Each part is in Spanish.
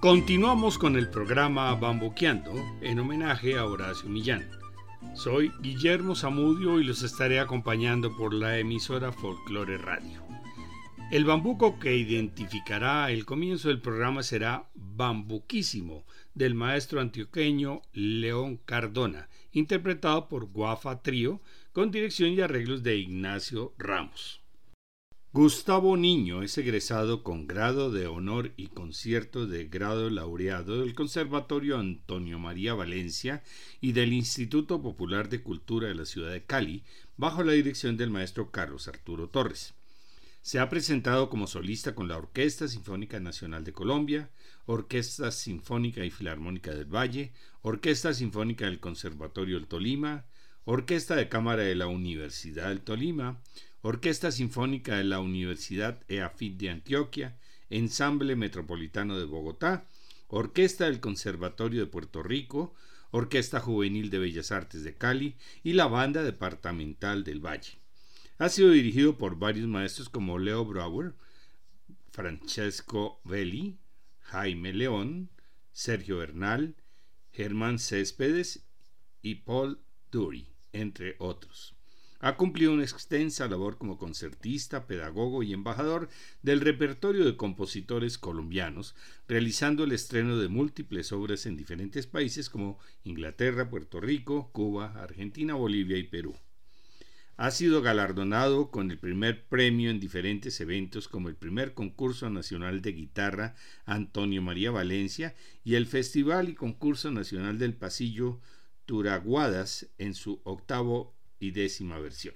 Continuamos con el programa Bamboqueando en homenaje a Horacio Millán. Soy Guillermo Zamudio y los estaré acompañando por la emisora Folklore Radio. El bambuco que identificará el comienzo del programa será Bambuquísimo del maestro antioqueño León Cardona, interpretado por Guafa Trío con dirección y arreglos de Ignacio Ramos. Gustavo Niño es egresado con grado de honor y concierto de grado laureado del Conservatorio Antonio María Valencia y del Instituto Popular de Cultura de la ciudad de Cali, bajo la dirección del maestro Carlos Arturo Torres. Se ha presentado como solista con la Orquesta Sinfónica Nacional de Colombia, Orquesta Sinfónica y Filarmónica del Valle, Orquesta Sinfónica del Conservatorio del Tolima, Orquesta de Cámara de la Universidad del Tolima, Orquesta Sinfónica de la Universidad EAFIT de Antioquia, Ensamble Metropolitano de Bogotá, Orquesta del Conservatorio de Puerto Rico, Orquesta Juvenil de Bellas Artes de Cali y la Banda Departamental del Valle. Ha sido dirigido por varios maestros como Leo Brauer, Francesco Belli, Jaime León, Sergio Bernal, Germán Céspedes y Paul Dury, entre otros. Ha cumplido una extensa labor como concertista, pedagogo y embajador del repertorio de compositores colombianos, realizando el estreno de múltiples obras en diferentes países como Inglaterra, Puerto Rico, Cuba, Argentina, Bolivia y Perú. Ha sido galardonado con el primer premio en diferentes eventos como el primer concurso nacional de guitarra Antonio María Valencia y el Festival y Concurso Nacional del Pasillo Turaguadas en su octavo y décima versión.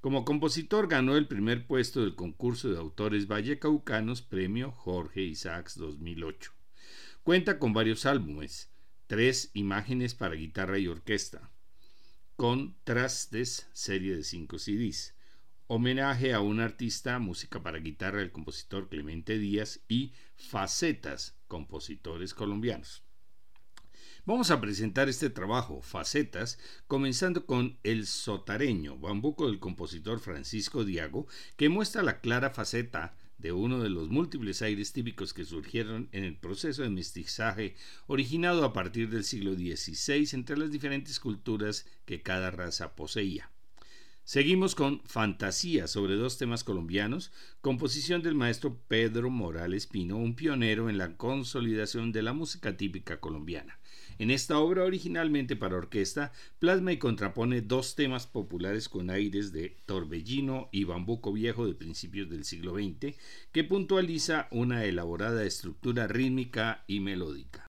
Como compositor ganó el primer puesto del concurso de autores vallecaucanos Premio Jorge Isaacs 2008. Cuenta con varios álbumes, tres imágenes para guitarra y orquesta, Contrastes, serie de cinco CDs, Homenaje a un artista, música para guitarra del compositor Clemente Díaz y Facetas, compositores colombianos. Vamos a presentar este trabajo, Facetas, comenzando con El Sotareño, bambuco del compositor Francisco Diago, que muestra la clara faceta de uno de los múltiples aires típicos que surgieron en el proceso de mestizaje originado a partir del siglo XVI entre las diferentes culturas que cada raza poseía. Seguimos con Fantasía sobre dos temas colombianos, composición del maestro Pedro Morales Pino, un pionero en la consolidación de la música típica colombiana. En esta obra originalmente para orquesta, plasma y contrapone dos temas populares con aires de torbellino y bambuco viejo de principios del siglo XX, que puntualiza una elaborada estructura rítmica y melódica.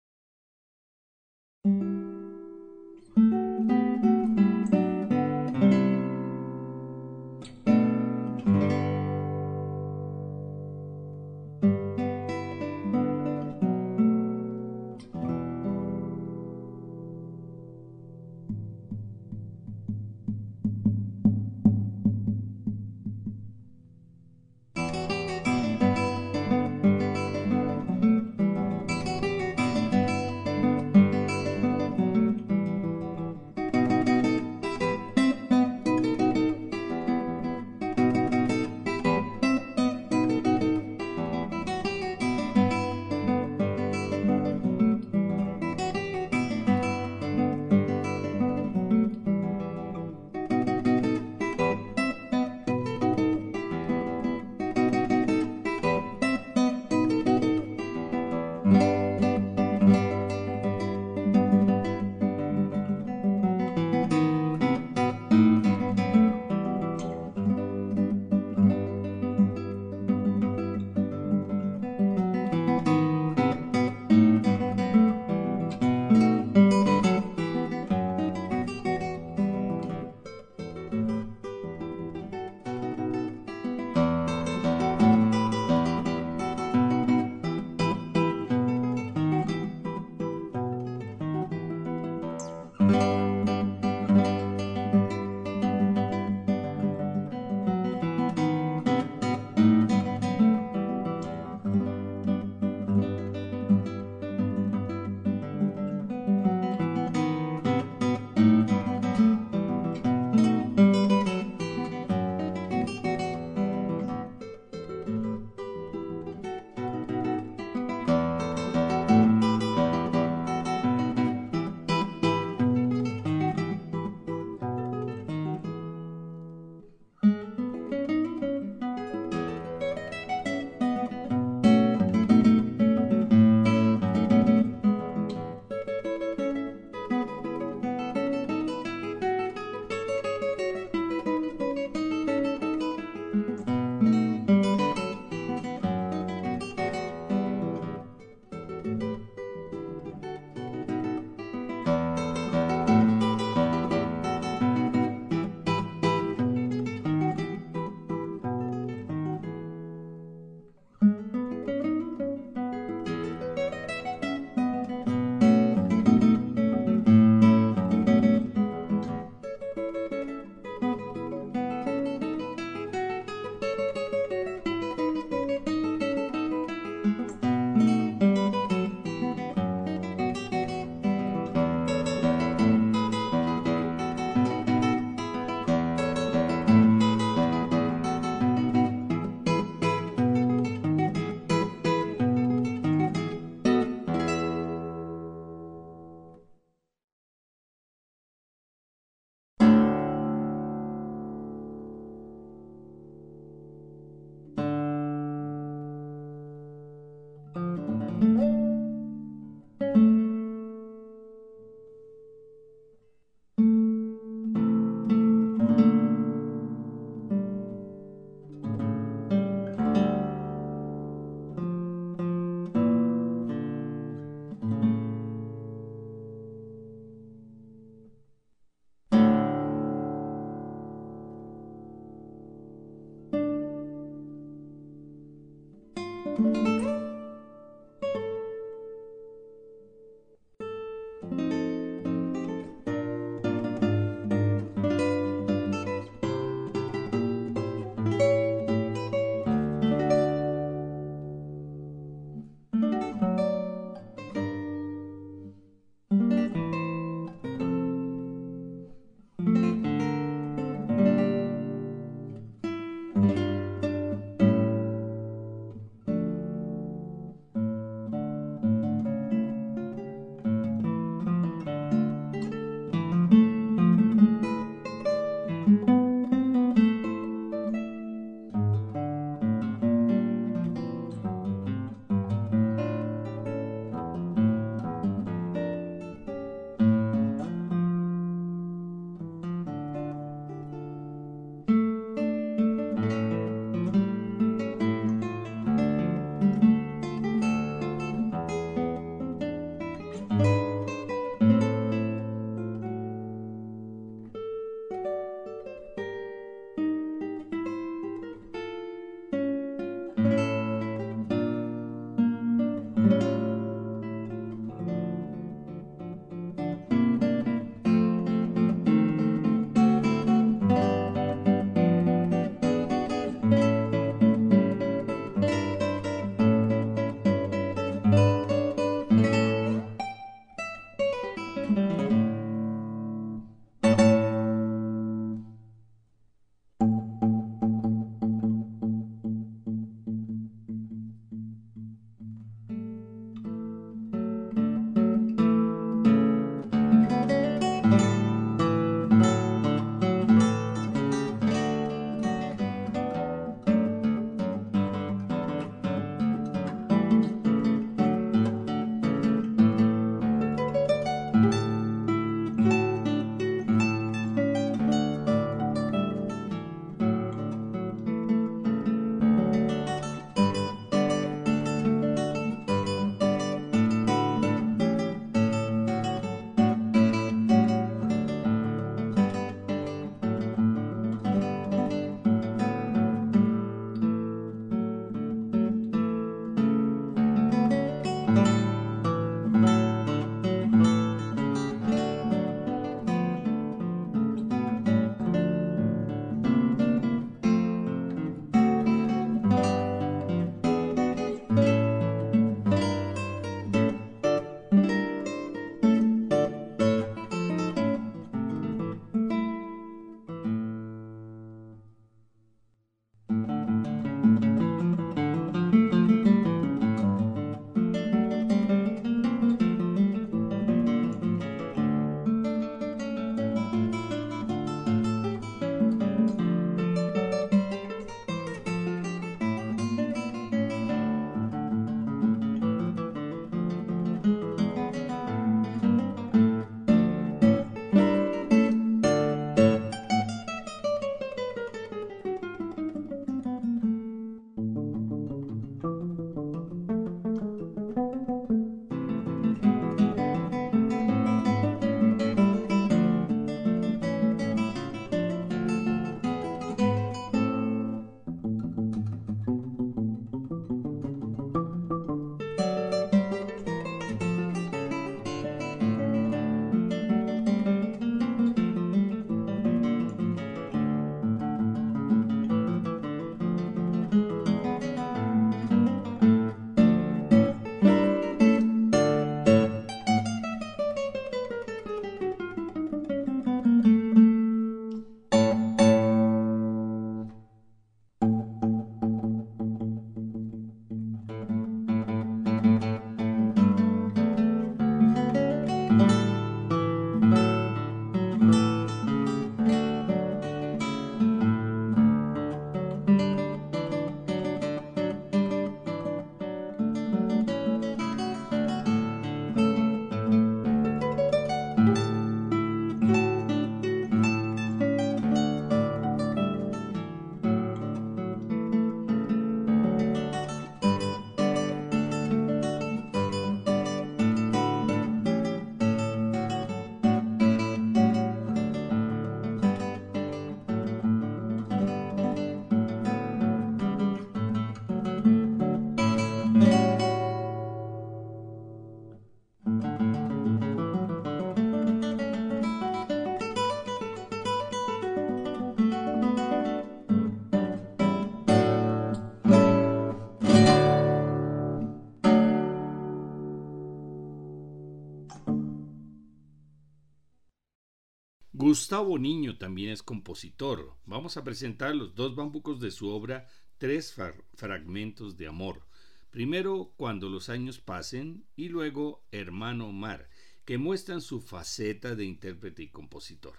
Gustavo Niño también es compositor. Vamos a presentar los dos bambucos de su obra Tres fragmentos de amor. Primero Cuando los años pasen y luego Hermano Mar, que muestran su faceta de intérprete y compositor.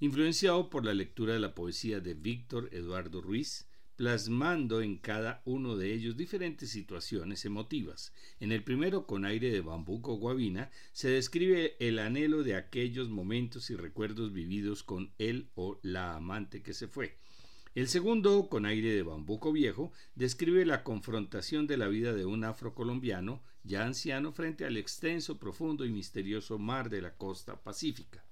Influenciado por la lectura de la poesía de Víctor Eduardo Ruiz, plasmando en cada uno de ellos diferentes situaciones emotivas. En el primero, con aire de bambuco guabina, se describe el anhelo de aquellos momentos y recuerdos vividos con él o la amante que se fue. El segundo, con aire de bambuco viejo, describe la confrontación de la vida de un afrocolombiano ya anciano frente al extenso, profundo y misterioso mar de la costa pacífica.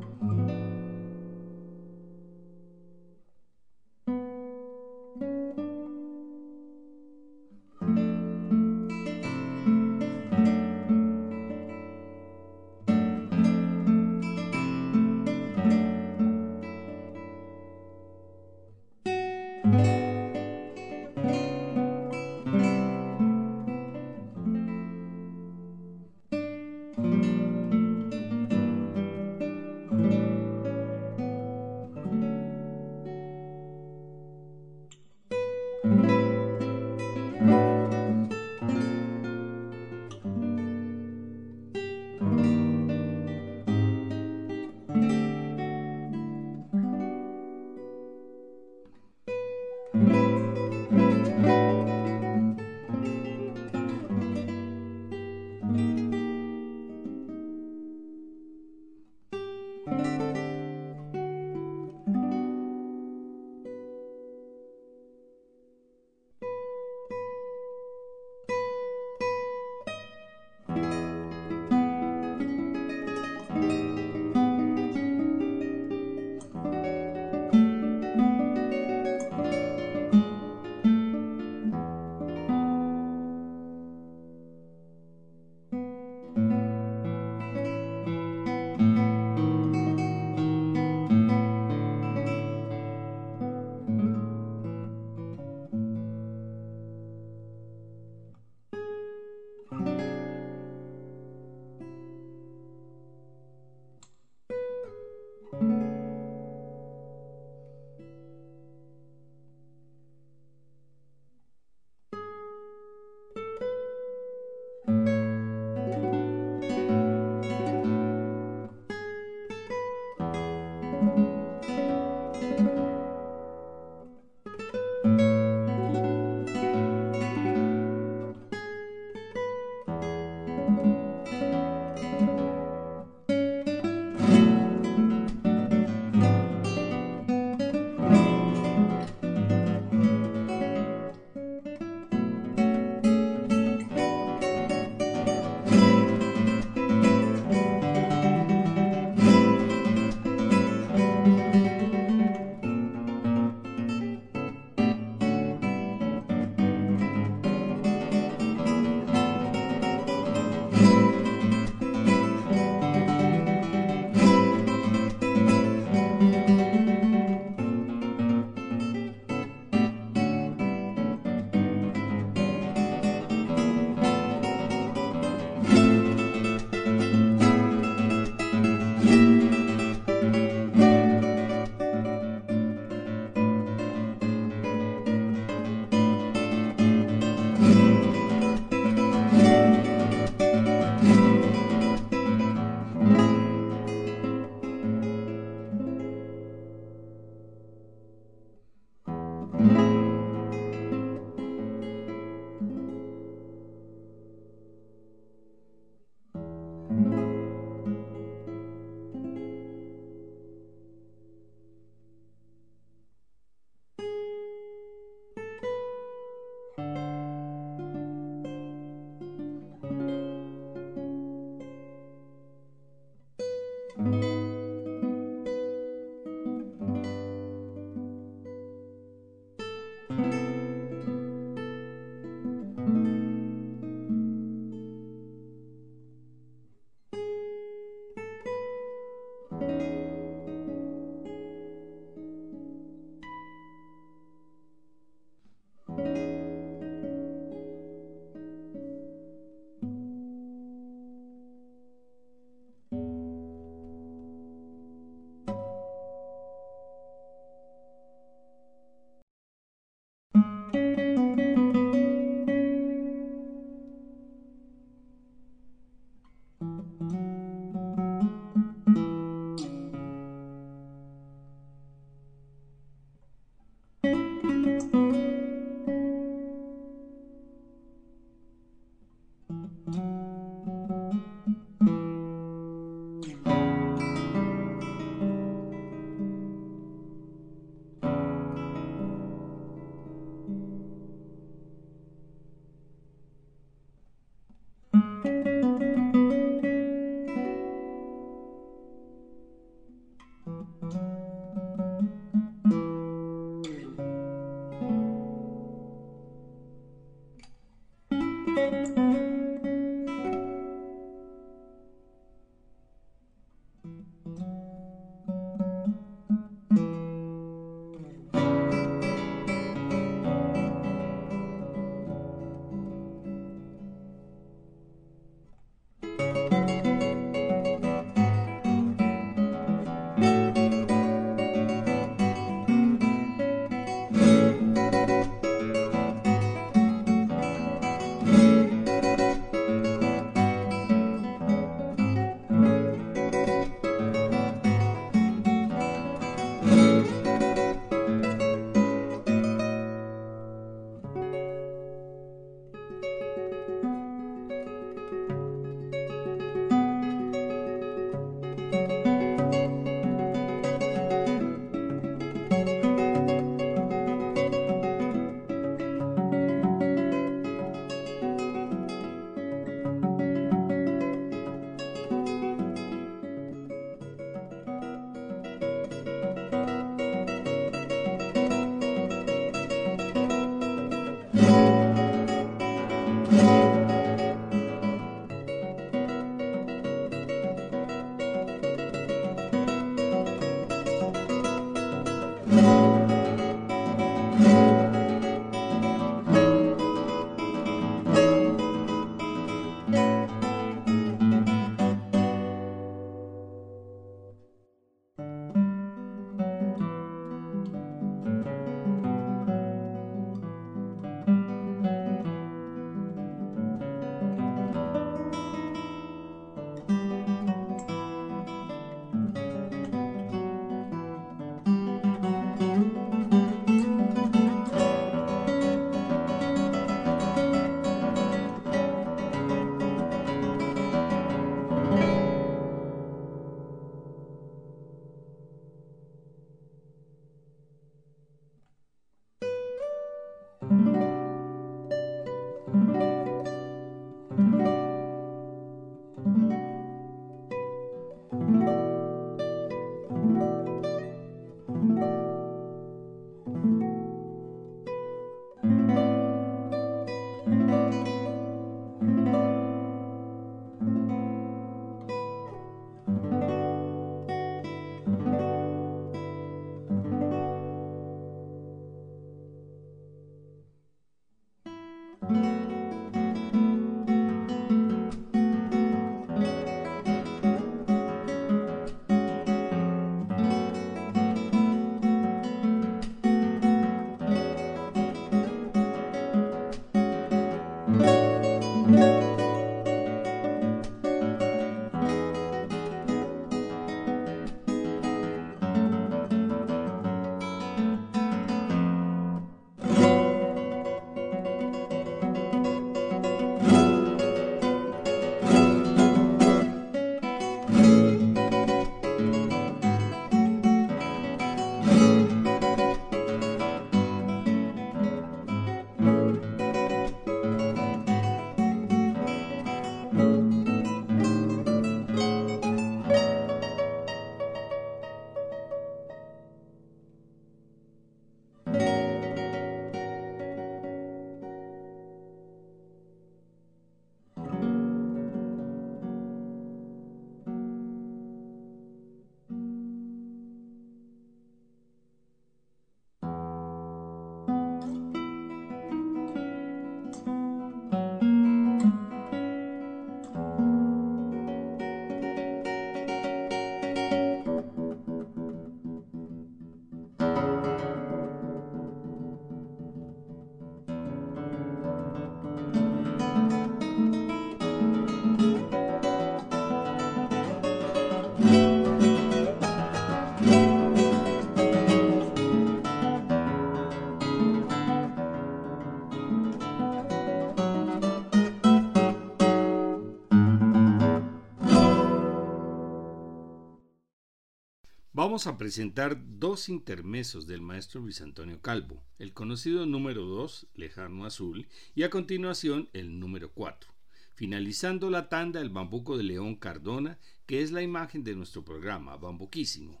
Vamos a presentar dos intermesos del maestro Luis Antonio Calvo, el conocido número 2, Lejano Azul, y a continuación el número 4. Finalizando la tanda el bambuco de León Cardona, que es la imagen de nuestro programa, Bambuquísimo.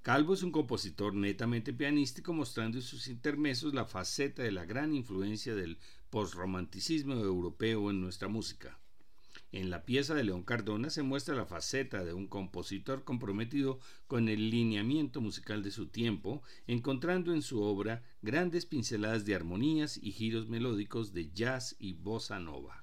Calvo es un compositor netamente pianístico mostrando en sus intermesos la faceta de la gran influencia del postromanticismo europeo en nuestra música. En la pieza de León Cardona se muestra la faceta de un compositor comprometido con el lineamiento musical de su tiempo, encontrando en su obra grandes pinceladas de armonías y giros melódicos de jazz y bossa nova.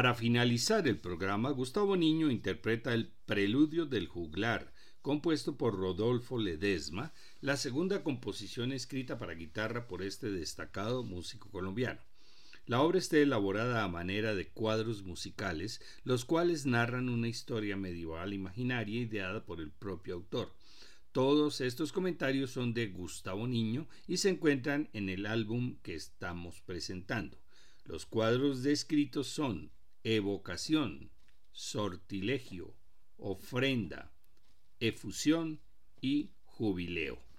Para finalizar el programa, Gustavo Niño interpreta el Preludio del Juglar, compuesto por Rodolfo Ledesma, la segunda composición escrita para guitarra por este destacado músico colombiano. La obra está elaborada a manera de cuadros musicales, los cuales narran una historia medieval imaginaria ideada por el propio autor. Todos estos comentarios son de Gustavo Niño y se encuentran en el álbum que estamos presentando. Los cuadros descritos son evocación, sortilegio, ofrenda, efusión y jubileo.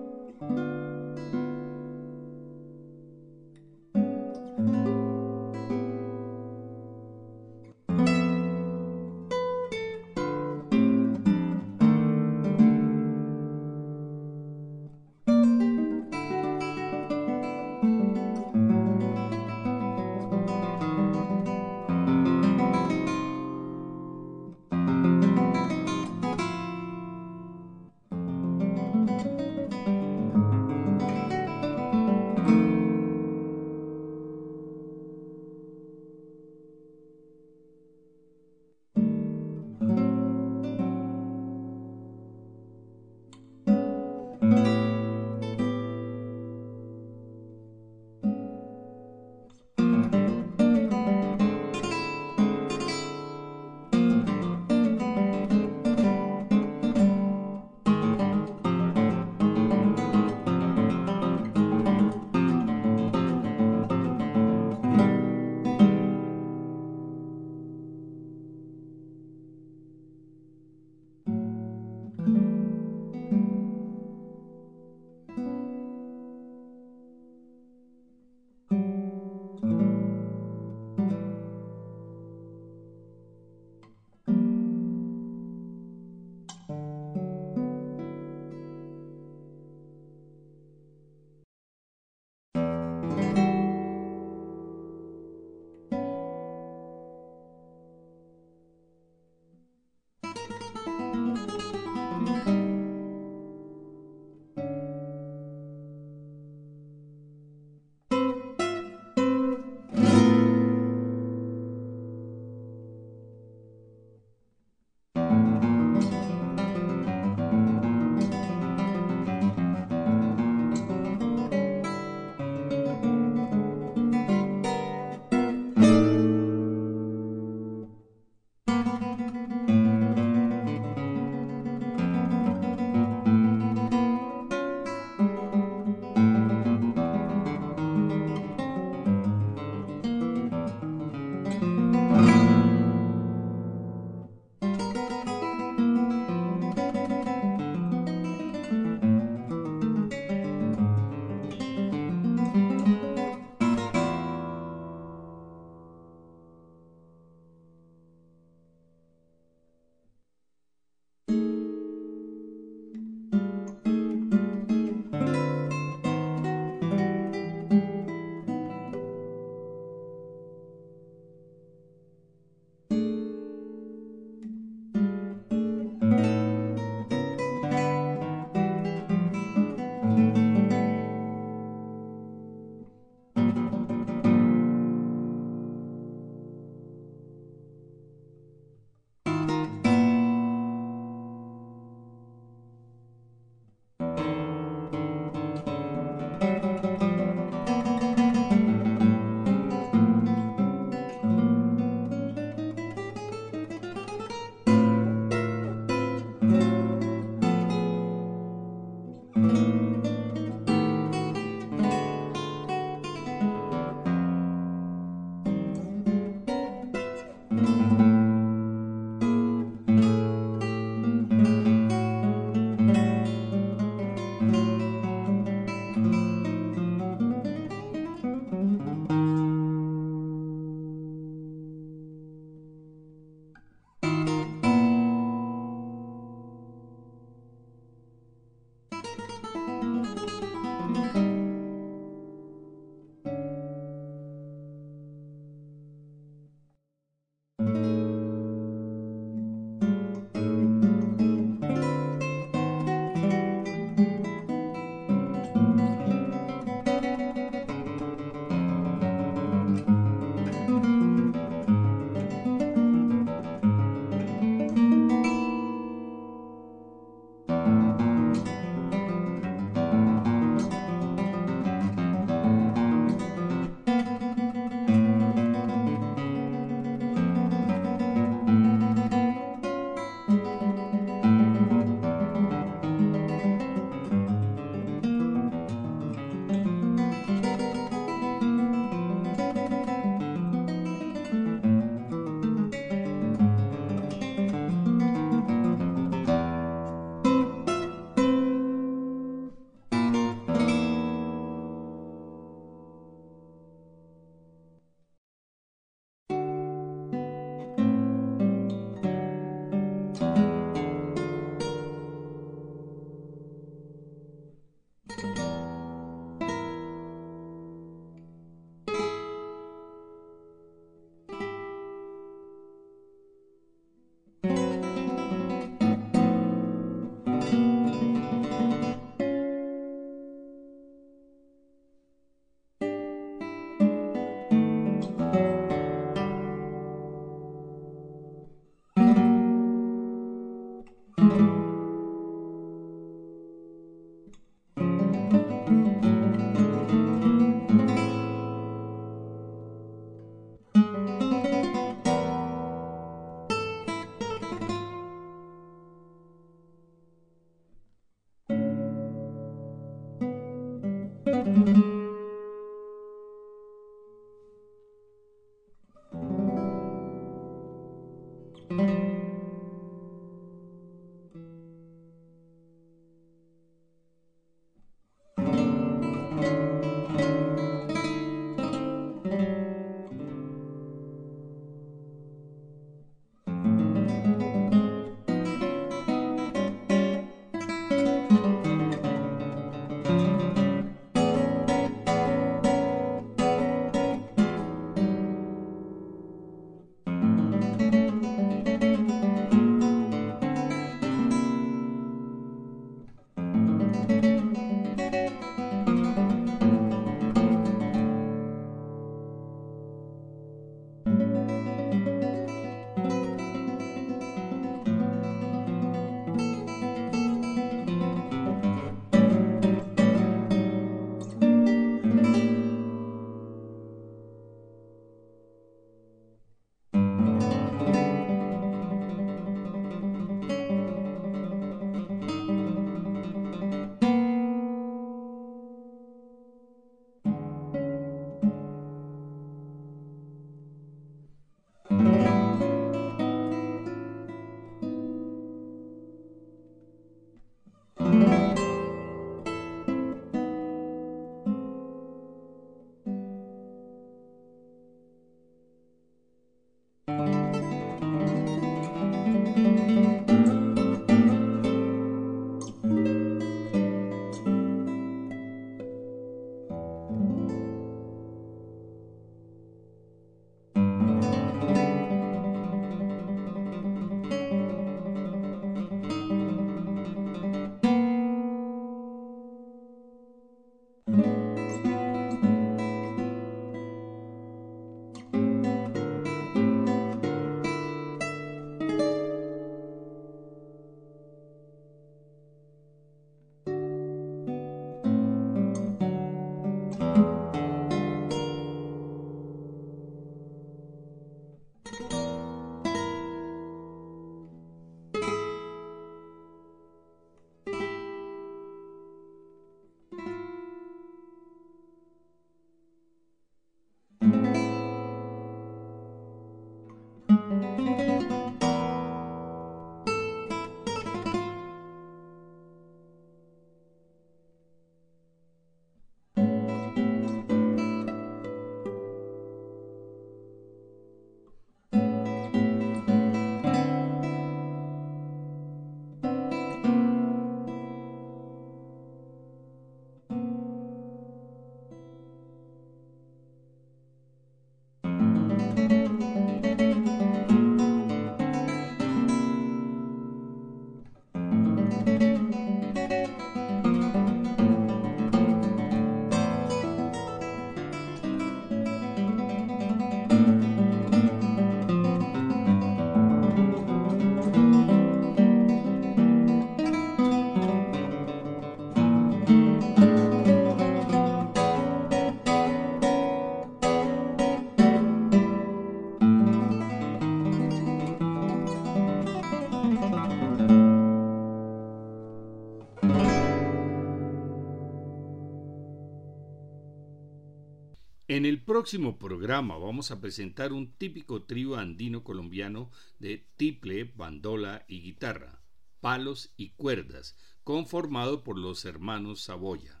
En el próximo programa vamos a presentar un típico trío andino colombiano de tiple, bandola y guitarra, palos y cuerdas, conformado por los hermanos Saboya.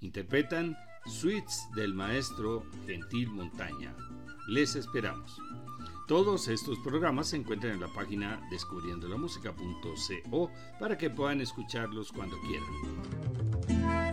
Interpretan Suites del maestro Gentil Montaña. Les esperamos. Todos estos programas se encuentran en la página descubriendolamusica.co para que puedan escucharlos cuando quieran.